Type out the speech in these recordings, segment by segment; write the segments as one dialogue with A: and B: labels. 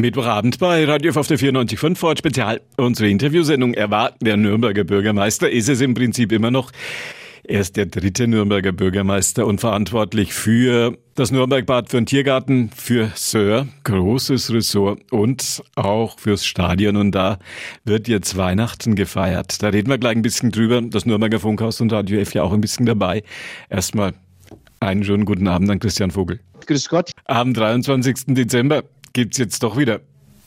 A: Mittwochabend bei Radio F auf der 94.5 Ford Spezial. Unsere Interviewsendung. Er war der Nürnberger Bürgermeister, ist es im Prinzip immer noch. Er ist der dritte Nürnberger Bürgermeister und verantwortlich für das Nürnbergbad, für den Tiergarten, für Sir, großes Ressort und auch fürs Stadion. Und da wird jetzt Weihnachten gefeiert. Da reden wir gleich ein bisschen drüber. Das Nürnberger Funkhaus und Radio F ja auch ein bisschen dabei. Erstmal einen schönen guten Abend an Christian Vogel.
B: Grüß Gott.
A: Am 23. Dezember gibt's jetzt doch wieder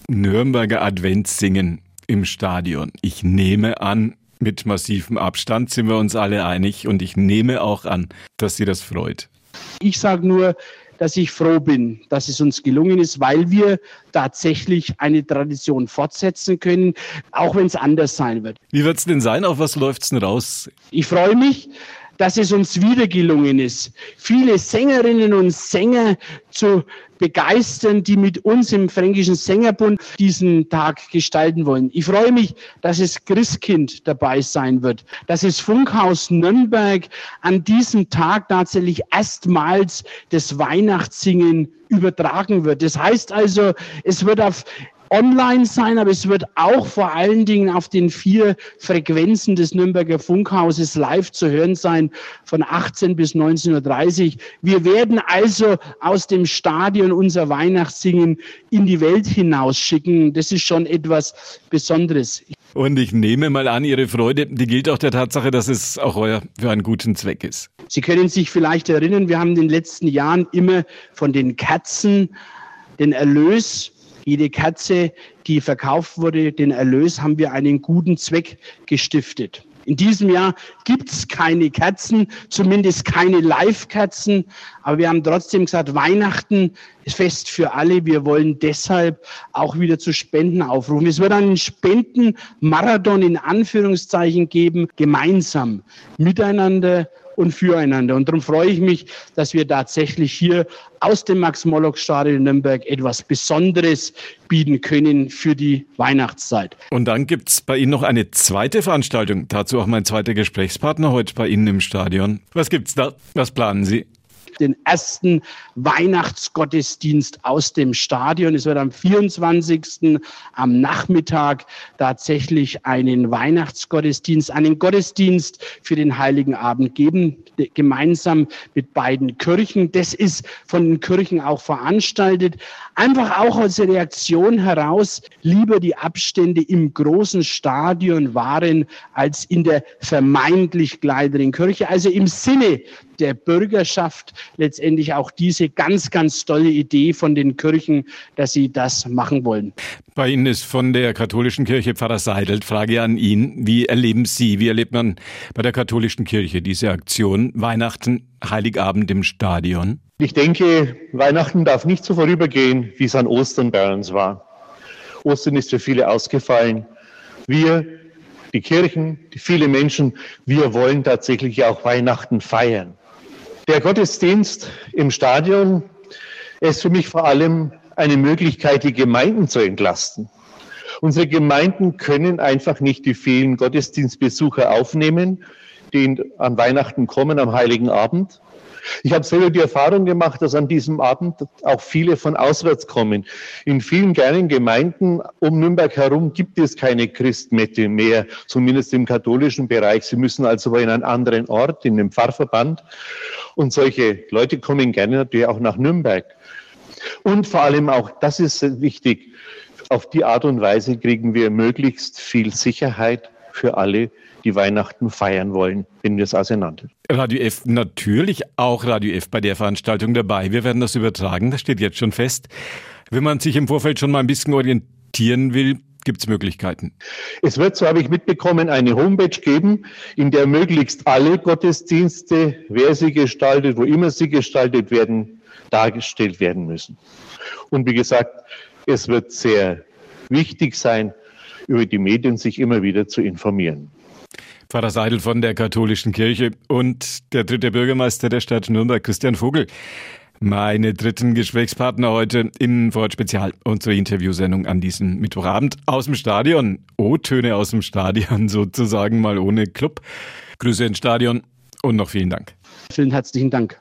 A: Nürnberger Adventssingen im Stadion. Ich nehme an, mit massivem Abstand sind wir uns alle einig und ich nehme auch an, dass Sie das freut.
B: Ich sage nur, dass ich froh bin, dass es uns gelungen ist, weil wir tatsächlich eine Tradition fortsetzen können, auch wenn es anders sein wird.
A: Wie wird's denn sein? Auf was läuft's denn raus?
B: Ich freue mich, dass es uns wieder gelungen ist, viele Sängerinnen und Sänger zu begeistern, die mit uns im Fränkischen Sängerbund diesen Tag gestalten wollen. Ich freue mich, dass es Christkind dabei sein wird, dass es Funkhaus Nürnberg an diesem Tag tatsächlich erstmals das Weihnachtssingen übertragen wird. Das heißt also, es wird auf online sein, aber es wird auch vor allen Dingen auf den vier Frequenzen des Nürnberger Funkhauses live zu hören sein, von 18 bis 19.30 Uhr. Wir werden also aus dem Stadion unser Weihnachtssingen in die Welt hinausschicken. Das ist schon etwas Besonderes.
A: Und ich nehme mal an, Ihre Freude, die gilt auch der Tatsache, dass es auch euer für einen guten Zweck ist.
B: Sie können sich vielleicht erinnern, wir haben in den letzten Jahren immer von den Katzen den Erlös jede Katze, die verkauft wurde, den Erlös haben wir einen guten Zweck gestiftet. In diesem Jahr gibt's keine Katzen, zumindest keine Live-Katzen. Aber wir haben trotzdem gesagt, Weihnachten ist Fest für alle. Wir wollen deshalb auch wieder zu Spenden aufrufen. Es wird einen Spendenmarathon in Anführungszeichen geben, gemeinsam, miteinander und füreinander. Und darum freue ich mich, dass wir tatsächlich hier aus dem Max-Morlock-Stadion in Nürnberg etwas Besonderes bieten können für die Weihnachtszeit.
A: Und dann gibt's bei Ihnen noch eine zweite Veranstaltung. Dazu auch mein zweiter Gesprächspartner heute bei Ihnen im Stadion. Was gibt's da? Was planen Sie?
B: Den ersten Weihnachtsgottesdienst aus dem Stadion. Es wird am 24. am Nachmittag tatsächlich einen Weihnachtsgottesdienst, einen Gottesdienst für den Heiligen Abend geben, gemeinsam mit beiden Kirchen. Das ist von den Kirchen auch veranstaltet. Einfach auch als Reaktion heraus, lieber die Abstände im großen Stadion waren als in der vermeintlich kleineren Kirche. Also im Sinne der Bürgerschaft letztendlich auch diese ganz, ganz tolle Idee von den Kirchen, dass sie das machen wollen.
A: Bei Ihnen ist von der katholischen Kirche Pfarrer Seidelt. Frage an ihn. Wie erleben Sie, wie erlebt man bei der katholischen Kirche diese Aktion Weihnachten, Heiligabend im Stadion?
C: Ich denke, Weihnachten darf nicht so vorübergehen, wie es an Ostern bei uns war. Ostern ist für viele ausgefallen. Wir, die Kirchen, die viele Menschen, wir wollen tatsächlich auch Weihnachten feiern. Der Gottesdienst im Stadion ist für mich vor allem eine Möglichkeit, die Gemeinden zu entlasten. Unsere Gemeinden können einfach nicht die vielen Gottesdienstbesucher aufnehmen, die an Weihnachten kommen, am Heiligen Abend. Ich habe selber die Erfahrung gemacht, dass an diesem Abend auch viele von auswärts kommen. In vielen kleinen Gemeinden um Nürnberg herum gibt es keine Christmette mehr, zumindest im katholischen Bereich. Sie müssen also in einen anderen Ort, in den Pfarrverband. Und solche Leute kommen gerne natürlich auch nach Nürnberg. Und vor allem auch, das ist wichtig, auf die Art und Weise kriegen wir möglichst viel Sicherheit für alle, die Weihnachten feiern wollen, wenn wir es.
A: Radio F, natürlich auch Radio F bei der Veranstaltung dabei. Wir werden das übertragen, das steht jetzt schon fest. Wenn man sich im Vorfeld schon mal ein bisschen orientieren will, gibt es Möglichkeiten?
C: Es wird, so habe ich mitbekommen, eine Homepage geben, in der möglichst alle Gottesdienste, wer sie gestaltet, wo immer sie gestaltet werden, dargestellt werden müssen. Und wie gesagt, es wird sehr wichtig sein, über die Medien sich immer wieder zu informieren.
A: Pfarrer Seidel von der katholischen Kirche und der dritte Bürgermeister der Stadt Nürnberg, Christian Vogel. Meine dritten Gesprächspartner heute im Ford Spezial, unsere Interviewsendung an diesem Mittwochabend aus dem Stadion. O-Töne aus dem Stadion sozusagen, mal ohne Club. Grüße ins Stadion und noch vielen Dank.
B: Vielen herzlichen Dank.